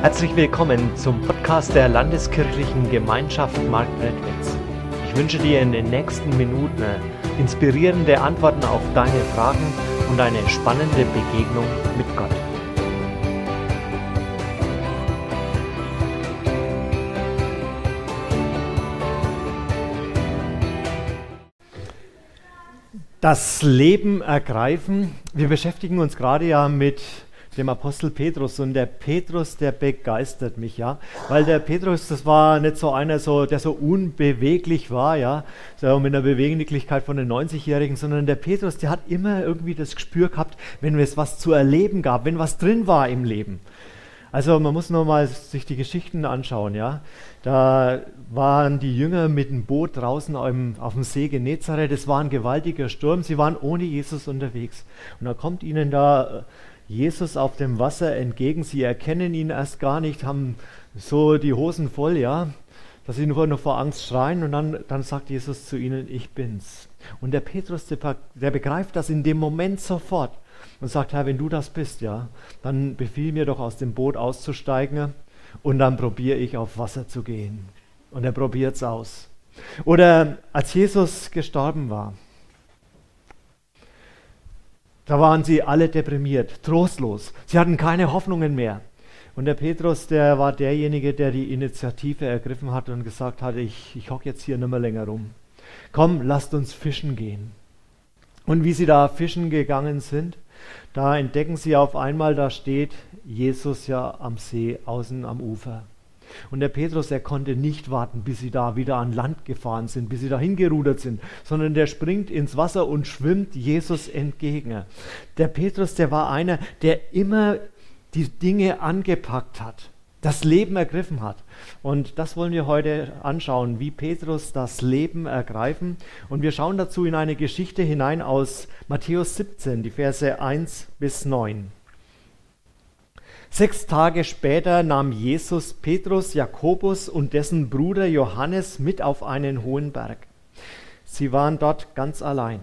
Herzlich willkommen zum Podcast der Landeskirchlichen Gemeinschaft Marktredwitz. Ich wünsche dir in den nächsten Minuten inspirierende Antworten auf deine Fragen und eine spannende Begegnung mit Gott. Das Leben ergreifen. Wir beschäftigen uns gerade ja mit dem Apostel Petrus. Und der Petrus, der begeistert mich, ja. Weil der Petrus, das war nicht so einer, so, der so unbeweglich war, ja, so mit einer Beweglichkeit von den 90-Jährigen, sondern der Petrus, der hat immer irgendwie das Gespür gehabt, wenn es was zu erleben gab, wenn was drin war im Leben. Also man muss nur mal sich die Geschichten anschauen, ja. Da waren die Jünger mit dem Boot draußen auf dem See Genezareth. Es war ein gewaltiger Sturm. Sie waren ohne Jesus unterwegs. Und da kommt ihnen da Jesus auf dem Wasser entgegen. Sie erkennen ihn erst gar nicht, haben so die Hosen voll, ja, dass sie nur noch vor Angst schreien und dann, dann sagt Jesus zu ihnen, ich bin's. Und der Petrus, der, begreift das in dem Moment sofort und sagt, Herr, wenn du das bist, ja, dann befiehl mir doch aus dem Boot auszusteigen und dann probiere ich auf Wasser zu gehen. Und er probiert es aus. Oder als Jesus gestorben war, da waren sie alle deprimiert, trostlos. Sie hatten keine Hoffnungen mehr. Und der Petrus, der war derjenige, der die Initiative ergriffen hat und gesagt hat, ich, ich hocke jetzt hier nicht mehr länger rum. Komm, lasst uns fischen gehen. Und wie sie da fischen gegangen sind, da entdecken sie auf einmal, da steht Jesus ja am See, außen am Ufer. Und der Petrus, er konnte nicht warten, bis sie da wieder an Land gefahren sind, bis sie da hingerudert sind, sondern der springt ins Wasser und schwimmt Jesus entgegen. Der Petrus, der war einer, der immer die Dinge angepackt hat, das Leben ergriffen hat. Und das wollen wir heute anschauen, wie Petrus das Leben ergreifen. Und wir schauen dazu in eine Geschichte hinein aus Matthäus 17, die Verse 1 bis 9. Sechs Tage später nahm Jesus Petrus, Jakobus und dessen Bruder Johannes mit auf einen hohen Berg. Sie waren dort ganz allein.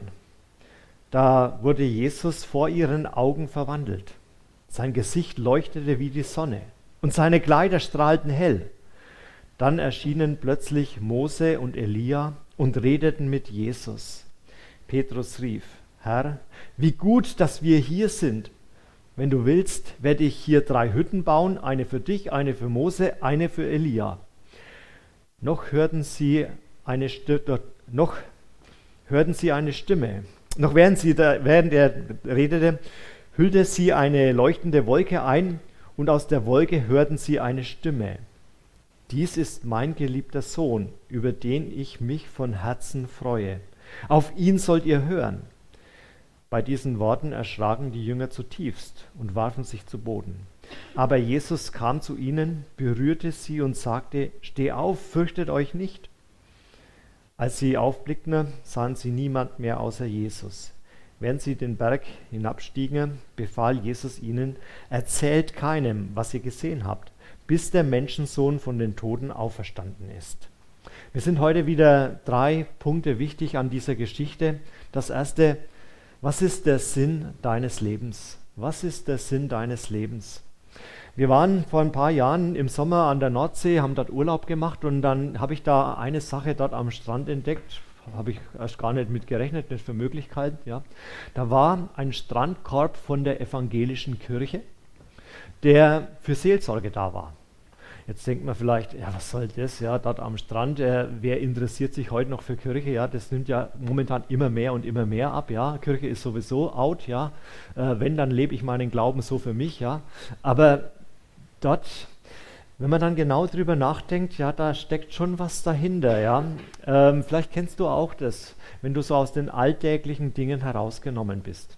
Da wurde Jesus vor ihren Augen verwandelt. Sein Gesicht leuchtete wie die Sonne und seine Kleider strahlten hell. Dann erschienen plötzlich Mose und Elia und redeten mit Jesus. Petrus rief, Herr, wie gut, dass wir hier sind. Wenn du willst, werde ich hier drei Hütten bauen, eine für dich, eine für Mose, eine für Elia. Noch hörten sie eine, Stimme, noch hörten sie eine Stimme. Noch während, sie da, während er redete, hüllte sie eine leuchtende Wolke ein und aus der Wolke hörten sie eine Stimme. Dies ist mein geliebter Sohn, über den ich mich von Herzen freue. Auf ihn sollt ihr hören. Bei diesen Worten erschraken die Jünger zutiefst und warfen sich zu Boden. Aber Jesus kam zu ihnen, berührte sie und sagte, Steh auf, fürchtet euch nicht. Als sie aufblickten, sahen sie niemand mehr außer Jesus. Während sie den Berg hinabstiegen, befahl Jesus ihnen, erzählt keinem, was ihr gesehen habt, bis der Menschensohn von den Toten auferstanden ist. Wir sind heute wieder drei Punkte wichtig an dieser Geschichte. Das erste, was ist der Sinn deines Lebens? Was ist der Sinn deines Lebens? Wir waren vor ein paar Jahren im Sommer an der Nordsee, haben dort Urlaub gemacht und dann habe ich da eine Sache dort am Strand entdeckt, habe ich erst gar nicht mit gerechnet, nicht für Möglichkeiten. Ja. Da war ein Strandkorb von der evangelischen Kirche, der für Seelsorge da war. Jetzt denkt man vielleicht, ja, was soll das, ja, dort am Strand, äh, wer interessiert sich heute noch für Kirche, ja, das nimmt ja momentan immer mehr und immer mehr ab, ja, Kirche ist sowieso out, ja, äh, wenn, dann lebe ich meinen Glauben so für mich, ja, aber dort, wenn man dann genau drüber nachdenkt, ja, da steckt schon was dahinter, ja, ähm, vielleicht kennst du auch das, wenn du so aus den alltäglichen Dingen herausgenommen bist.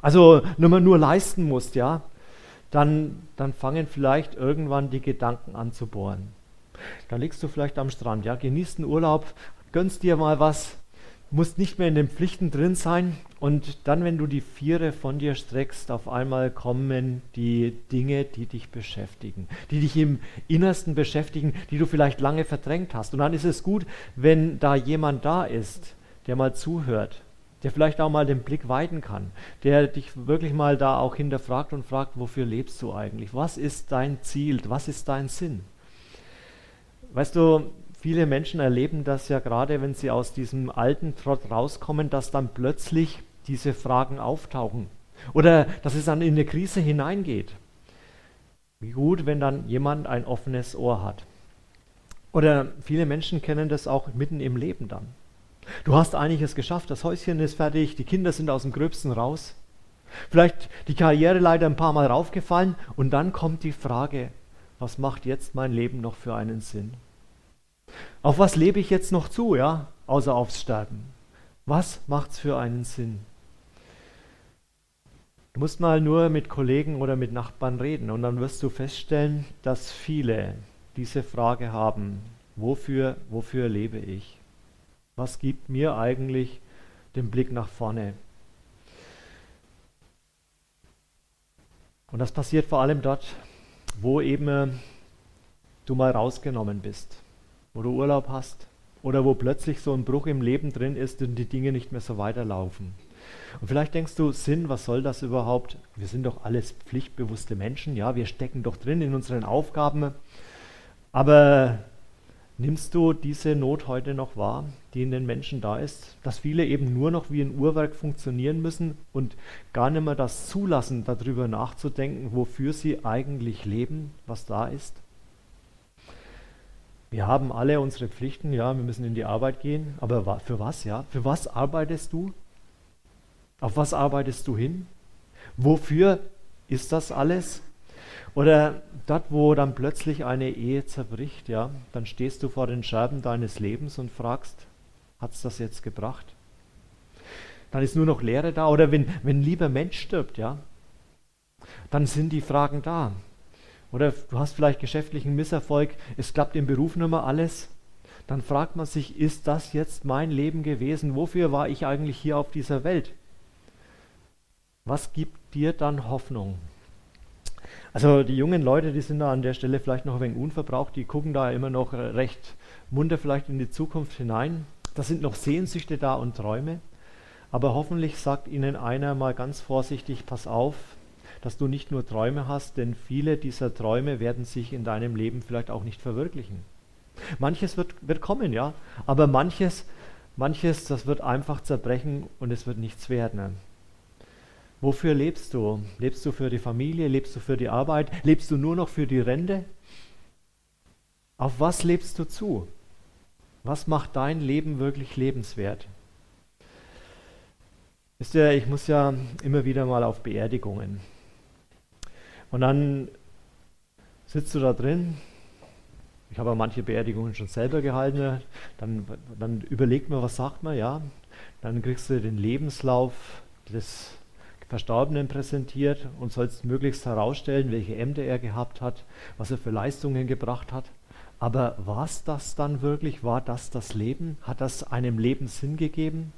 Also, nur man nur leisten musst, ja, dann, dann fangen vielleicht irgendwann die Gedanken an zu bohren. Dann liegst du vielleicht am Strand, ja, genießt den Urlaub, gönnst dir mal was, musst nicht mehr in den Pflichten drin sein und dann, wenn du die Viere von dir streckst, auf einmal kommen die Dinge, die dich beschäftigen, die dich im Innersten beschäftigen, die du vielleicht lange verdrängt hast. Und dann ist es gut, wenn da jemand da ist, der mal zuhört der vielleicht auch mal den Blick weiten kann, der dich wirklich mal da auch hinterfragt und fragt, wofür lebst du eigentlich? Was ist dein Ziel? Was ist dein Sinn? Weißt du, viele Menschen erleben das ja gerade, wenn sie aus diesem alten Trott rauskommen, dass dann plötzlich diese Fragen auftauchen oder dass es dann in eine Krise hineingeht. Wie gut, wenn dann jemand ein offenes Ohr hat. Oder viele Menschen kennen das auch mitten im Leben dann. Du hast einiges geschafft, das Häuschen ist fertig, die Kinder sind aus dem Gröbsten raus. Vielleicht die Karriere leider ein paar Mal raufgefallen und dann kommt die Frage, was macht jetzt mein Leben noch für einen Sinn? Auf was lebe ich jetzt noch zu, ja, außer aufs Sterben? Was macht's für einen Sinn? Du musst mal nur mit Kollegen oder mit Nachbarn reden und dann wirst du feststellen, dass viele diese Frage haben, wofür, wofür lebe ich? Was gibt mir eigentlich den Blick nach vorne? Und das passiert vor allem dort, wo eben äh, du mal rausgenommen bist, wo du Urlaub hast oder wo plötzlich so ein Bruch im Leben drin ist und die Dinge nicht mehr so weiterlaufen. Und vielleicht denkst du, Sinn, was soll das überhaupt? Wir sind doch alles pflichtbewusste Menschen, ja, wir stecken doch drin in unseren Aufgaben. Aber Nimmst du diese Not heute noch wahr, die in den Menschen da ist? Dass viele eben nur noch wie ein Uhrwerk funktionieren müssen und gar nicht mehr das zulassen, darüber nachzudenken, wofür sie eigentlich leben, was da ist? Wir haben alle unsere Pflichten, ja, wir müssen in die Arbeit gehen, aber für was, ja? Für was arbeitest du? Auf was arbeitest du hin? Wofür ist das alles? Oder dort, wo dann plötzlich eine Ehe zerbricht, ja, dann stehst du vor den Scherben deines Lebens und fragst, hat es das jetzt gebracht? Dann ist nur noch Leere da. Oder wenn, wenn ein lieber Mensch stirbt, ja, dann sind die Fragen da. Oder du hast vielleicht geschäftlichen Misserfolg, es klappt im Beruf nicht mehr alles. Dann fragt man sich, ist das jetzt mein Leben gewesen? Wofür war ich eigentlich hier auf dieser Welt? Was gibt dir dann Hoffnung? Also die jungen Leute, die sind da an der Stelle vielleicht noch ein wenig unverbraucht, die gucken da immer noch recht munter vielleicht in die Zukunft hinein. Da sind noch Sehnsüchte da und Träume. Aber hoffentlich sagt ihnen einer mal ganz vorsichtig, pass auf, dass du nicht nur Träume hast, denn viele dieser Träume werden sich in deinem Leben vielleicht auch nicht verwirklichen. Manches wird, wird kommen, ja, aber manches, manches, das wird einfach zerbrechen und es wird nichts werden. Wofür lebst du? Lebst du für die Familie? Lebst du für die Arbeit? Lebst du nur noch für die Rente? Auf was lebst du zu? Was macht dein Leben wirklich lebenswert? Wisst ihr, ich muss ja immer wieder mal auf Beerdigungen. Und dann sitzt du da drin. Ich habe ja manche Beerdigungen schon selber gehalten. Dann, dann überlegt man, was sagt man, ja. Dann kriegst du den Lebenslauf des Verstorbenen präsentiert und sollst möglichst herausstellen, welche Ämter er gehabt hat, was er für Leistungen gebracht hat. Aber war es das dann wirklich? War das das Leben? Hat das einem Leben Sinn gegeben?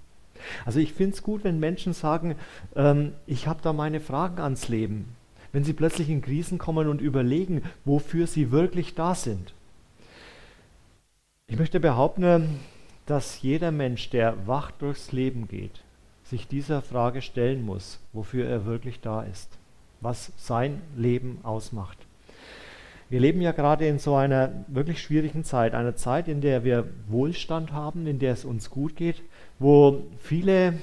Also ich finde es gut, wenn Menschen sagen, ähm, ich habe da meine Fragen ans Leben. Wenn sie plötzlich in Krisen kommen und überlegen, wofür sie wirklich da sind. Ich möchte behaupten, dass jeder Mensch, der wach durchs Leben geht, sich dieser Frage stellen muss, wofür er wirklich da ist, was sein Leben ausmacht. Wir leben ja gerade in so einer wirklich schwierigen Zeit, einer Zeit, in der wir Wohlstand haben, in der es uns gut geht, wo viele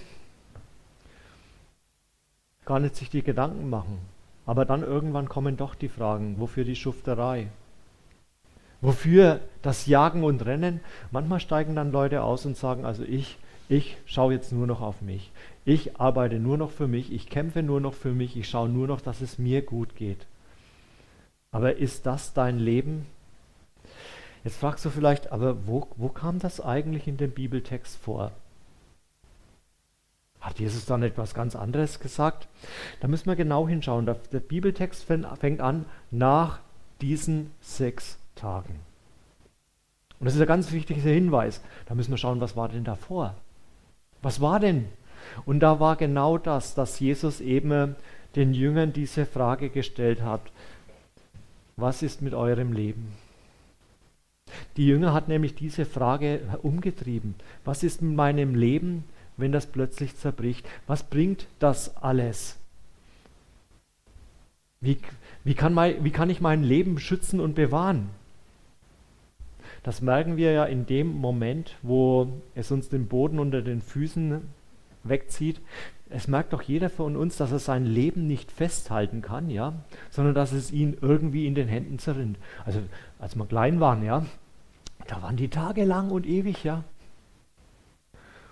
gar nicht sich die Gedanken machen. Aber dann irgendwann kommen doch die Fragen, wofür die Schufterei? Wofür das Jagen und Rennen? Manchmal steigen dann Leute aus und sagen, also ich ich schaue jetzt nur noch auf mich. Ich arbeite nur noch für mich. Ich kämpfe nur noch für mich. Ich schaue nur noch, dass es mir gut geht. Aber ist das dein Leben? Jetzt fragst du vielleicht, aber wo, wo kam das eigentlich in dem Bibeltext vor? Hat Jesus dann etwas ganz anderes gesagt? Da müssen wir genau hinschauen. Der Bibeltext fängt an nach diesen sechs Tagen. Und das ist ein ganz wichtiger Hinweis. Da müssen wir schauen, was war denn davor? Was war denn? Und da war genau das, dass Jesus eben den Jüngern diese Frage gestellt hat. Was ist mit eurem Leben? Die Jünger hat nämlich diese Frage umgetrieben. Was ist mit meinem Leben, wenn das plötzlich zerbricht? Was bringt das alles? Wie, wie, kann mein, wie kann ich mein Leben schützen und bewahren? Das merken wir ja in dem Moment, wo es uns den Boden unter den Füßen wegzieht. Es merkt doch jeder von uns, dass er sein Leben nicht festhalten kann, ja, sondern dass es ihn irgendwie in den Händen zerrinnt. Also als wir klein waren, ja, da waren die Tage lang und ewig, ja.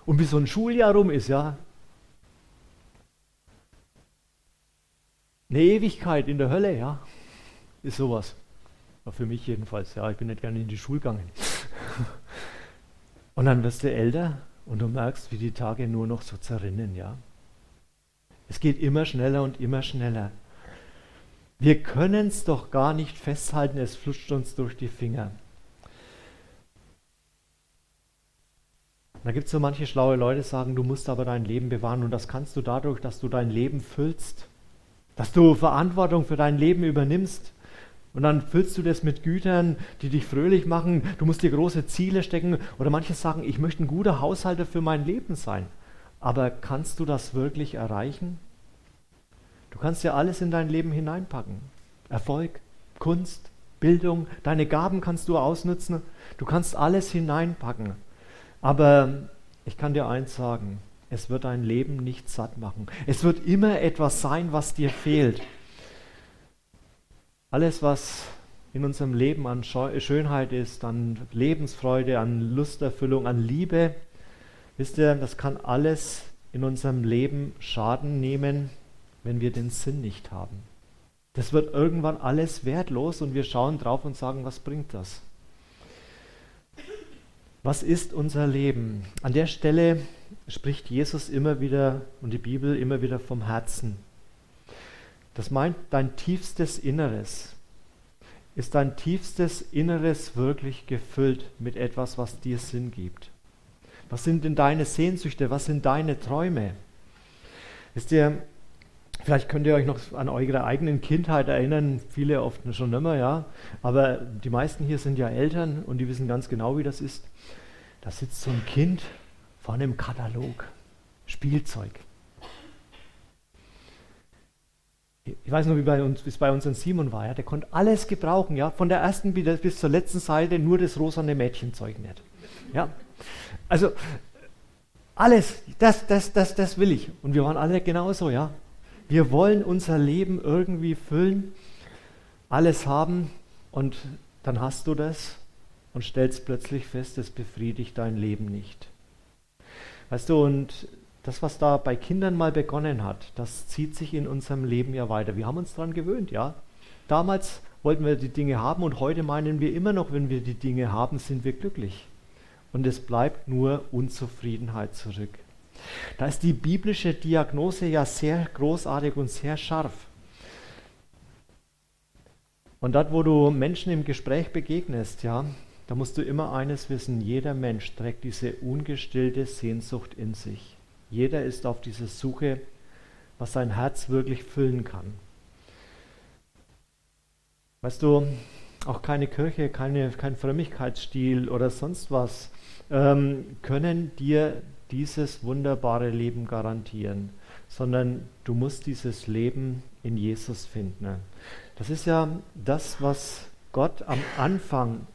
Und bis so ein Schuljahr rum ist, ja, eine Ewigkeit in der Hölle, ja, ist sowas. Für mich jedenfalls, ja, ich bin nicht gerne in die Schule gegangen. Und dann wirst du älter und du merkst, wie die Tage nur noch so zerrinnen, ja. Es geht immer schneller und immer schneller. Wir können es doch gar nicht festhalten, es flutscht uns durch die Finger. Da gibt es so manche schlaue Leute, die sagen, du musst aber dein Leben bewahren und das kannst du dadurch, dass du dein Leben füllst, dass du Verantwortung für dein Leben übernimmst. Und dann füllst du das mit Gütern, die dich fröhlich machen. Du musst dir große Ziele stecken. Oder manche sagen, ich möchte ein guter Haushalter für mein Leben sein. Aber kannst du das wirklich erreichen? Du kannst ja alles in dein Leben hineinpacken. Erfolg, Kunst, Bildung, deine Gaben kannst du ausnutzen. Du kannst alles hineinpacken. Aber ich kann dir eins sagen, es wird dein Leben nicht satt machen. Es wird immer etwas sein, was dir fehlt. Alles, was in unserem Leben an Schönheit ist, an Lebensfreude, an Lusterfüllung, an Liebe, wisst ihr, das kann alles in unserem Leben Schaden nehmen, wenn wir den Sinn nicht haben. Das wird irgendwann alles wertlos und wir schauen drauf und sagen, was bringt das? Was ist unser Leben? An der Stelle spricht Jesus immer wieder und die Bibel immer wieder vom Herzen. Das meint dein tiefstes Inneres. Ist dein tiefstes Inneres wirklich gefüllt mit etwas, was dir Sinn gibt? Was sind denn deine Sehnsüchte? Was sind deine Träume? Wisst ihr, vielleicht könnt ihr euch noch an eure eigenen Kindheit erinnern, viele oft schon immer, ja. Aber die meisten hier sind ja Eltern und die wissen ganz genau, wie das ist. Da sitzt so ein Kind vor einem Katalog, Spielzeug. Ich weiß noch, wie uns, es bei uns ein Simon war. Ja, der konnte alles gebrauchen, ja, von der ersten bis zur letzten Seite nur das rosane Mädchenzeug nicht. Ja, also alles, das, das, das, das will ich. Und wir waren alle genauso, ja. Wir wollen unser Leben irgendwie füllen, alles haben und dann hast du das und stellst plötzlich fest, es befriedigt dein Leben nicht. Weißt du, und das, was da bei Kindern mal begonnen hat, das zieht sich in unserem Leben ja weiter. Wir haben uns daran gewöhnt, ja. Damals wollten wir die Dinge haben und heute meinen wir immer noch, wenn wir die Dinge haben, sind wir glücklich. Und es bleibt nur Unzufriedenheit zurück. Da ist die biblische Diagnose ja sehr großartig und sehr scharf. Und dort, wo du Menschen im Gespräch begegnest, ja, da musst du immer eines wissen, jeder Mensch trägt diese ungestillte Sehnsucht in sich. Jeder ist auf dieser Suche, was sein Herz wirklich füllen kann. Weißt du, auch keine Kirche, keine, kein Frömmigkeitsstil oder sonst was ähm, können dir dieses wunderbare Leben garantieren, sondern du musst dieses Leben in Jesus finden. Das ist ja das, was Gott am Anfang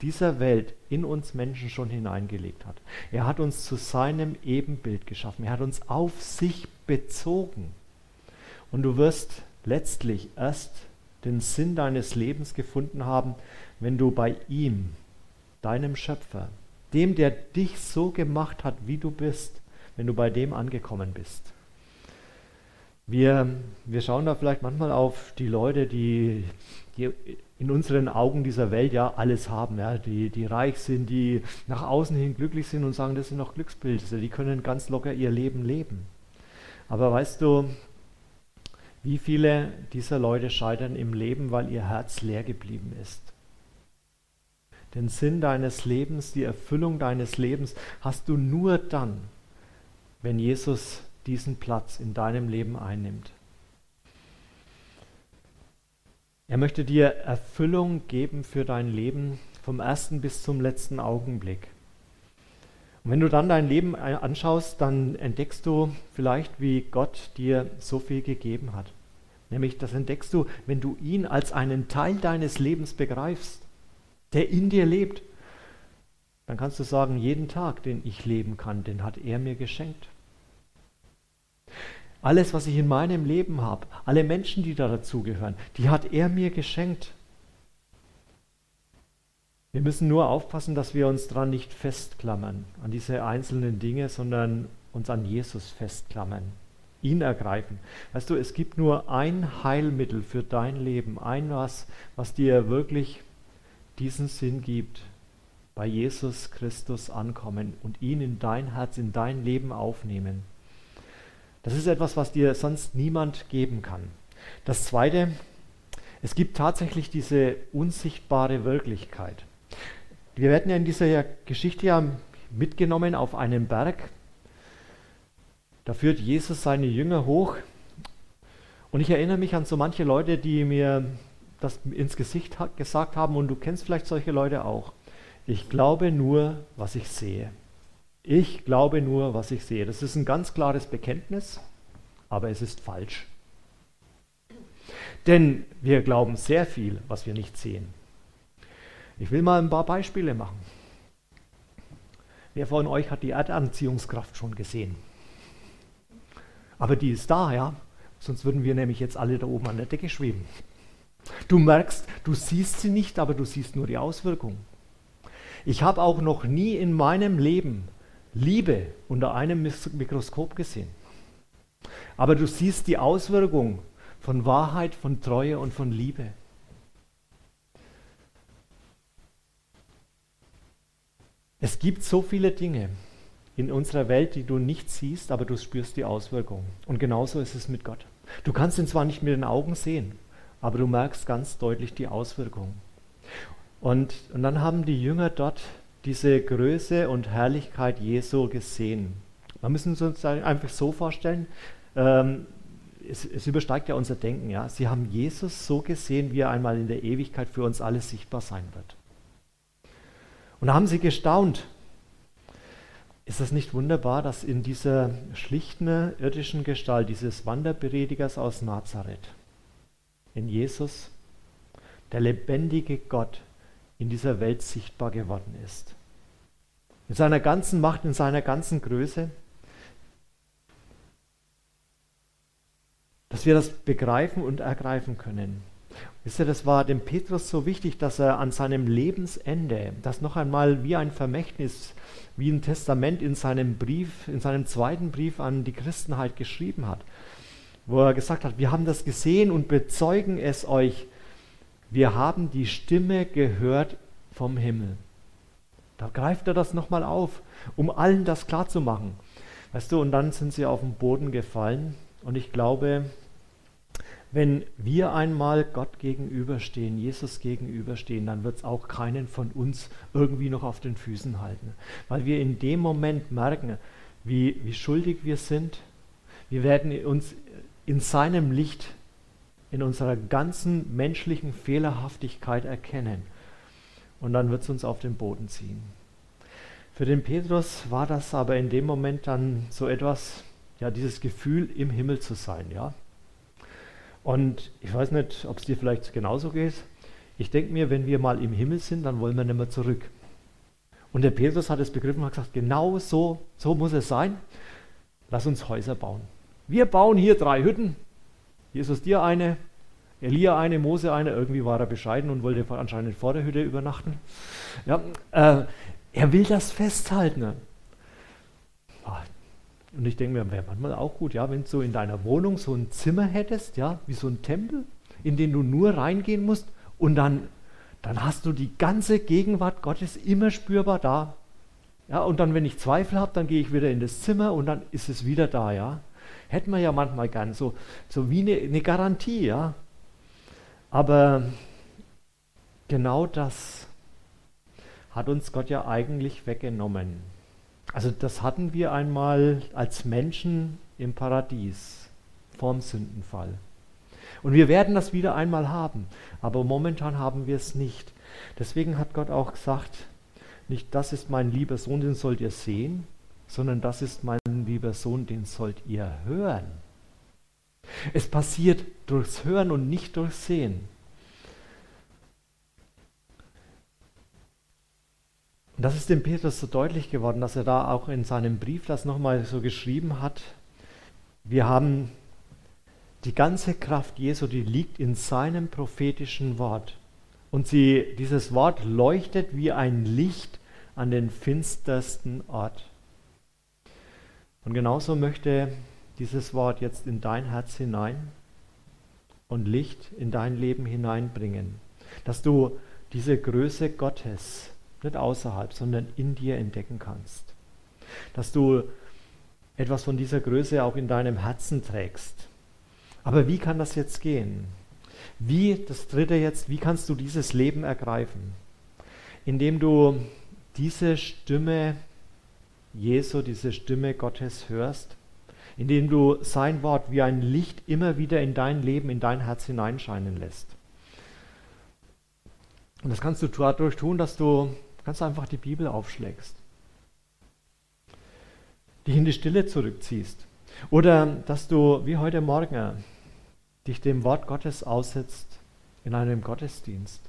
dieser Welt in uns Menschen schon hineingelegt hat. Er hat uns zu seinem Ebenbild geschaffen. Er hat uns auf sich bezogen. Und du wirst letztlich erst den Sinn deines Lebens gefunden haben, wenn du bei ihm, deinem Schöpfer, dem, der dich so gemacht hat, wie du bist, wenn du bei dem angekommen bist. Wir, wir schauen da vielleicht manchmal auf die Leute, die, in unseren Augen dieser Welt ja alles haben, ja, die, die reich sind, die nach außen hin glücklich sind und sagen, das sind noch Glücksbilder, die können ganz locker ihr Leben leben. Aber weißt du, wie viele dieser Leute scheitern im Leben, weil ihr Herz leer geblieben ist? Den Sinn deines Lebens, die Erfüllung deines Lebens hast du nur dann, wenn Jesus diesen Platz in deinem Leben einnimmt. Er möchte dir Erfüllung geben für dein Leben vom ersten bis zum letzten Augenblick. Und wenn du dann dein Leben anschaust, dann entdeckst du vielleicht, wie Gott dir so viel gegeben hat. Nämlich das entdeckst du, wenn du ihn als einen Teil deines Lebens begreifst, der in dir lebt. Dann kannst du sagen, jeden Tag, den ich leben kann, den hat er mir geschenkt. Alles, was ich in meinem Leben habe, alle Menschen, die da dazugehören, die hat er mir geschenkt. Wir müssen nur aufpassen, dass wir uns daran nicht festklammern, an diese einzelnen Dinge, sondern uns an Jesus festklammern, ihn ergreifen. Weißt du, es gibt nur ein Heilmittel für dein Leben, ein was, was dir wirklich diesen Sinn gibt. Bei Jesus Christus ankommen und ihn in dein Herz, in dein Leben aufnehmen. Das ist etwas, was dir sonst niemand geben kann. Das Zweite, es gibt tatsächlich diese unsichtbare Wirklichkeit. Wir werden ja in dieser Geschichte ja mitgenommen auf einen Berg. Da führt Jesus seine Jünger hoch. Und ich erinnere mich an so manche Leute, die mir das ins Gesicht gesagt haben, und du kennst vielleicht solche Leute auch. Ich glaube nur, was ich sehe. Ich glaube nur, was ich sehe. Das ist ein ganz klares Bekenntnis, aber es ist falsch. Denn wir glauben sehr viel, was wir nicht sehen. Ich will mal ein paar Beispiele machen. Wer von euch hat die Erdanziehungskraft schon gesehen? Aber die ist da, ja. Sonst würden wir nämlich jetzt alle da oben an der Decke schweben. Du merkst, du siehst sie nicht, aber du siehst nur die Auswirkung. Ich habe auch noch nie in meinem Leben Liebe unter einem Mikroskop gesehen. Aber du siehst die Auswirkung von Wahrheit, von Treue und von Liebe. Es gibt so viele Dinge in unserer Welt, die du nicht siehst, aber du spürst die Auswirkungen. Und genauso ist es mit Gott. Du kannst ihn zwar nicht mit den Augen sehen, aber du merkst ganz deutlich die Auswirkungen. Und, und dann haben die Jünger dort diese Größe und Herrlichkeit Jesu gesehen. Man müssen uns einfach so vorstellen, ähm, es, es, übersteigt ja unser Denken. Ja? Sie haben Jesus so gesehen, wie er einmal in der Ewigkeit für uns alle sichtbar sein wird. Und da haben sie gestaunt. Ist das nicht wunderbar, dass in dieser schlichten irdischen Gestalt dieses Wanderpredigers aus Nazareth, in Jesus, der lebendige Gott in dieser Welt sichtbar geworden ist? In seiner ganzen Macht, in seiner ganzen Größe. Dass wir das begreifen und ergreifen können. Wisst ihr, das war dem Petrus so wichtig, dass er an seinem Lebensende das noch einmal wie ein Vermächtnis, wie ein Testament in seinem Brief, in seinem zweiten Brief an die Christenheit geschrieben hat, wo er gesagt hat, wir haben das gesehen und bezeugen es euch. Wir haben die Stimme gehört vom Himmel. Da greift er das nochmal auf, um allen das klarzumachen. Weißt du, und dann sind sie auf den Boden gefallen und ich glaube, wenn wir einmal Gott gegenüberstehen, Jesus gegenüberstehen, dann wird es auch keinen von uns irgendwie noch auf den Füßen halten. Weil wir in dem Moment merken, wie, wie schuldig wir sind. Wir werden uns in seinem Licht, in unserer ganzen menschlichen Fehlerhaftigkeit erkennen. Und dann wird es uns auf den Boden ziehen. Für den Petrus war das aber in dem Moment dann so etwas, ja, dieses Gefühl, im Himmel zu sein, ja. Und ich weiß nicht, ob es dir vielleicht genauso geht. Ich denke mir, wenn wir mal im Himmel sind, dann wollen wir nicht mehr zurück. Und der Petrus hat es begriffen und hat gesagt, genau so, so muss es sein. Lass uns Häuser bauen. Wir bauen hier drei Hütten. Jesus dir eine, Elia eine, Mose eine. Irgendwie war er bescheiden und wollte anscheinend vor der Hütte übernachten. Ja, äh, er will das festhalten. Und ich denke mir, wäre manchmal auch gut, ja, wenn du so in deiner Wohnung so ein Zimmer hättest, ja, wie so ein Tempel, in den du nur reingehen musst und dann, dann hast du die ganze Gegenwart Gottes immer spürbar da. Ja, und dann, wenn ich Zweifel habe, dann gehe ich wieder in das Zimmer und dann ist es wieder da, ja. Hätten wir ja manchmal gern, so, so wie eine, eine Garantie, ja. Aber genau das hat uns Gott ja eigentlich weggenommen. Also das hatten wir einmal als Menschen im Paradies vorm Sündenfall. Und wir werden das wieder einmal haben, aber momentan haben wir es nicht. Deswegen hat Gott auch gesagt, nicht, das ist mein lieber Sohn, den sollt ihr sehen, sondern das ist mein lieber Sohn, den sollt ihr hören. Es passiert durchs Hören und nicht durchs Sehen. Und das ist dem Petrus so deutlich geworden, dass er da auch in seinem Brief das nochmal so geschrieben hat. Wir haben die ganze Kraft Jesu, die liegt in seinem prophetischen Wort. Und sie, dieses Wort leuchtet wie ein Licht an den finstersten Ort. Und genauso möchte dieses Wort jetzt in dein Herz hinein und Licht in dein Leben hineinbringen, dass du diese Größe Gottes nicht außerhalb, sondern in dir entdecken kannst. Dass du etwas von dieser Größe auch in deinem Herzen trägst. Aber wie kann das jetzt gehen? Wie, das dritte jetzt, wie kannst du dieses Leben ergreifen? Indem du diese Stimme Jesu, diese Stimme Gottes hörst, indem du sein Wort wie ein Licht immer wieder in dein Leben, in dein Herz hineinscheinen lässt. Und das kannst du dadurch tun, dass du Ganz einfach die Bibel aufschlägst. Dich in die Stille zurückziehst. Oder dass du, wie heute Morgen, dich dem Wort Gottes aussetzt in einem Gottesdienst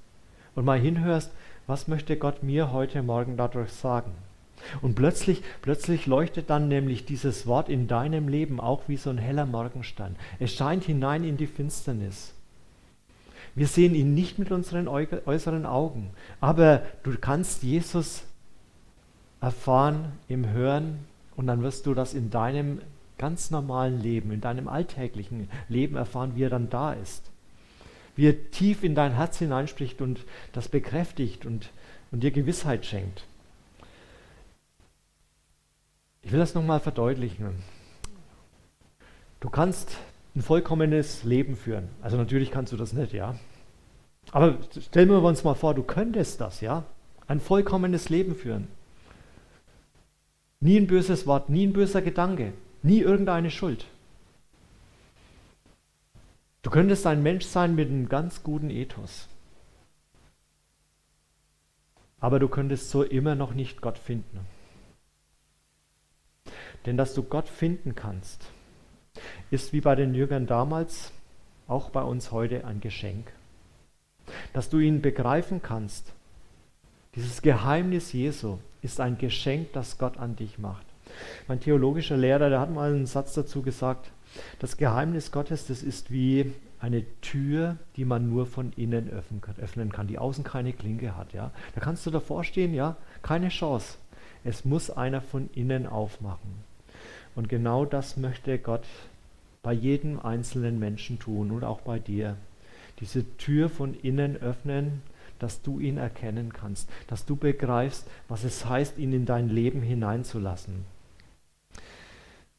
und mal hinhörst, was möchte Gott mir heute Morgen dadurch sagen. Und plötzlich, plötzlich leuchtet dann nämlich dieses Wort in deinem Leben auch wie so ein heller Morgenstern. Es scheint hinein in die Finsternis. Wir sehen ihn nicht mit unseren äußeren Augen, aber du kannst Jesus erfahren im Hören und dann wirst du das in deinem ganz normalen Leben, in deinem alltäglichen Leben erfahren, wie er dann da ist. Wie er tief in dein Herz hineinspricht und das bekräftigt und, und dir Gewissheit schenkt. Ich will das nochmal verdeutlichen. Du kannst ein vollkommenes Leben führen. Also natürlich kannst du das nicht, ja. Aber stellen wir uns mal vor, du könntest das, ja. Ein vollkommenes Leben führen. Nie ein böses Wort, nie ein böser Gedanke, nie irgendeine Schuld. Du könntest ein Mensch sein mit einem ganz guten Ethos. Aber du könntest so immer noch nicht Gott finden. Denn dass du Gott finden kannst, ist wie bei den Jüngern damals, auch bei uns heute ein Geschenk. Dass du ihn begreifen kannst. Dieses Geheimnis Jesu ist ein Geschenk, das Gott an dich macht. Mein theologischer Lehrer, der hat mal einen Satz dazu gesagt, das Geheimnis Gottes, das ist wie eine Tür, die man nur von innen öffnen kann, die außen keine Klinke hat. Ja? Da kannst du davor stehen, ja, keine Chance. Es muss einer von innen aufmachen. Und genau das möchte Gott bei jedem einzelnen Menschen tun und auch bei dir. Diese Tür von innen öffnen, dass du ihn erkennen kannst, dass du begreifst, was es heißt, ihn in dein Leben hineinzulassen.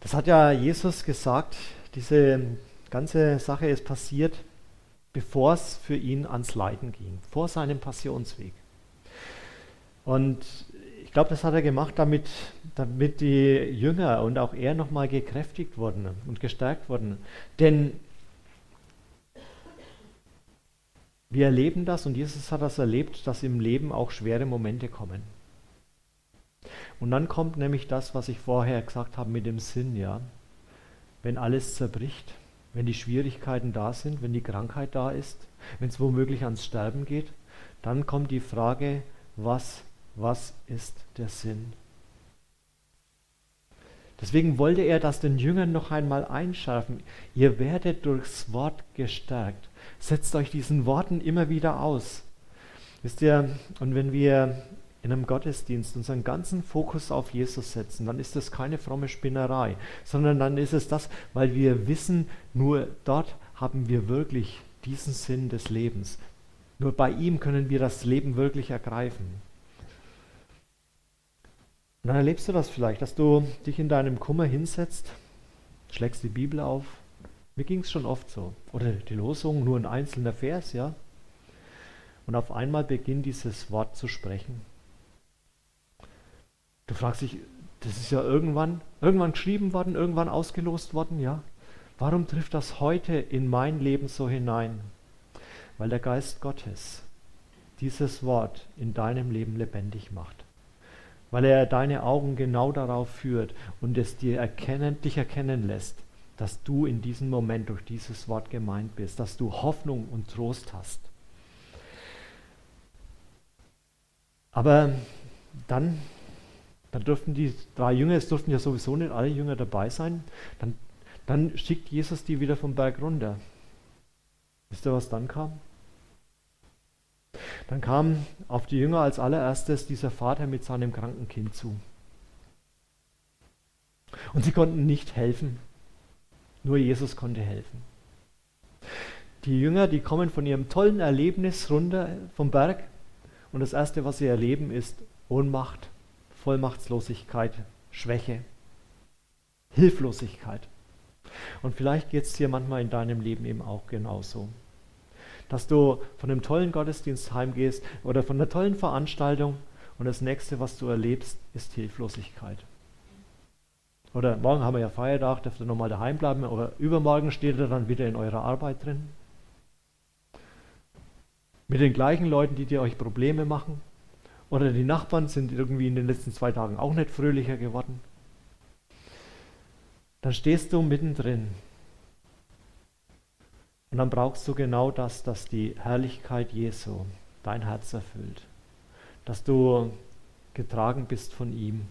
Das hat ja Jesus gesagt, diese ganze Sache ist passiert, bevor es für ihn ans Leiden ging, vor seinem Passionsweg. Und glaube, das hat er gemacht, damit, damit die Jünger und auch er nochmal gekräftigt wurden und gestärkt wurden. Denn wir erleben das und Jesus hat das erlebt, dass im Leben auch schwere Momente kommen. Und dann kommt nämlich das, was ich vorher gesagt habe mit dem Sinn, ja. Wenn alles zerbricht, wenn die Schwierigkeiten da sind, wenn die Krankheit da ist, wenn es womöglich ans Sterben geht, dann kommt die Frage, was was ist der Sinn? Deswegen wollte er das den Jüngern noch einmal einschärfen. Ihr werdet durchs Wort gestärkt. Setzt euch diesen Worten immer wieder aus. Wisst ihr, und wenn wir in einem Gottesdienst unseren ganzen Fokus auf Jesus setzen, dann ist das keine fromme Spinnerei, sondern dann ist es das, weil wir wissen, nur dort haben wir wirklich diesen Sinn des Lebens. Nur bei ihm können wir das Leben wirklich ergreifen. Und dann erlebst du das vielleicht, dass du dich in deinem Kummer hinsetzt, schlägst die Bibel auf. Mir ging es schon oft so. Oder die Losung, nur ein einzelner Vers, ja. Und auf einmal beginnt dieses Wort zu sprechen. Du fragst dich, das ist ja irgendwann, irgendwann geschrieben worden, irgendwann ausgelost worden, ja. Warum trifft das heute in mein Leben so hinein? Weil der Geist Gottes dieses Wort in deinem Leben lebendig macht. Weil er deine Augen genau darauf führt und es dir erkennen, dich erkennen lässt, dass du in diesem Moment durch dieses Wort gemeint bist, dass du Hoffnung und Trost hast. Aber dann, dann durften die drei Jünger, es durften ja sowieso nicht alle Jünger dabei sein, dann, dann schickt Jesus die wieder vom Berg runter. Wisst ihr, was dann kam? Dann kam auf die Jünger als allererstes dieser Vater mit seinem kranken Kind zu. Und sie konnten nicht helfen. Nur Jesus konnte helfen. Die Jünger, die kommen von ihrem tollen Erlebnis runter vom Berg und das Erste, was sie erleben, ist Ohnmacht, Vollmachtslosigkeit, Schwäche, Hilflosigkeit. Und vielleicht geht es dir manchmal in deinem Leben eben auch genauso dass du von einem tollen Gottesdienst heimgehst oder von einer tollen Veranstaltung und das nächste, was du erlebst, ist Hilflosigkeit. Oder morgen haben wir ja Feiertag, dürft ihr nochmal daheim bleiben, aber übermorgen steht ihr dann wieder in eurer Arbeit drin. Mit den gleichen Leuten, die dir euch Probleme machen. Oder die Nachbarn sind irgendwie in den letzten zwei Tagen auch nicht fröhlicher geworden. Dann stehst du mittendrin und dann brauchst du genau das, dass die Herrlichkeit Jesu dein Herz erfüllt. Dass du getragen bist von ihm.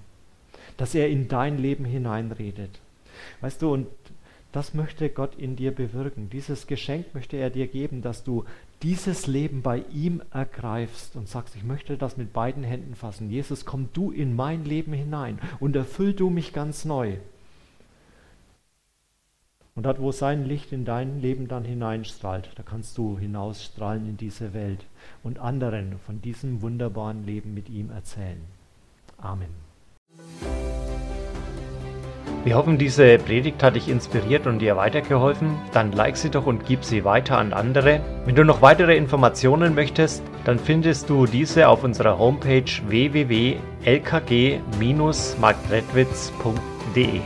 Dass er in dein Leben hineinredet. Weißt du, und das möchte Gott in dir bewirken. Dieses Geschenk möchte er dir geben, dass du dieses Leben bei ihm ergreifst und sagst, ich möchte das mit beiden Händen fassen. Jesus, komm du in mein Leben hinein und erfüll du mich ganz neu. Und dort, wo sein Licht in dein Leben dann hineinstrahlt, da kannst du hinausstrahlen in diese Welt und anderen von diesem wunderbaren Leben mit ihm erzählen. Amen. Wir hoffen, diese Predigt hat dich inspiriert und dir weitergeholfen. Dann like sie doch und gib sie weiter an andere. Wenn du noch weitere Informationen möchtest, dann findest du diese auf unserer Homepage www.lkg-marktredwitz.de.